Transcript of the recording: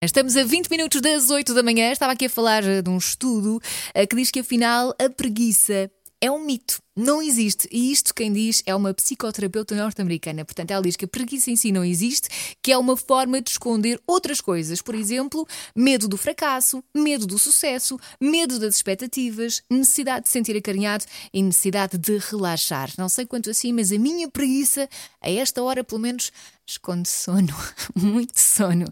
Estamos a 20 minutos das 8 da manhã. Estava aqui a falar eh, de um estudo eh, que diz que afinal a preguiça é um mito, não existe. E isto quem diz é uma psicoterapeuta norte-americana. Portanto, ela diz que a preguiça em si não existe, que é uma forma de esconder outras coisas. Por exemplo, medo do fracasso, medo do sucesso, medo das expectativas, necessidade de sentir acarinhado e necessidade de relaxar. Não sei quanto assim, mas a minha preguiça, a esta hora pelo menos, esconde sono. Muito sono.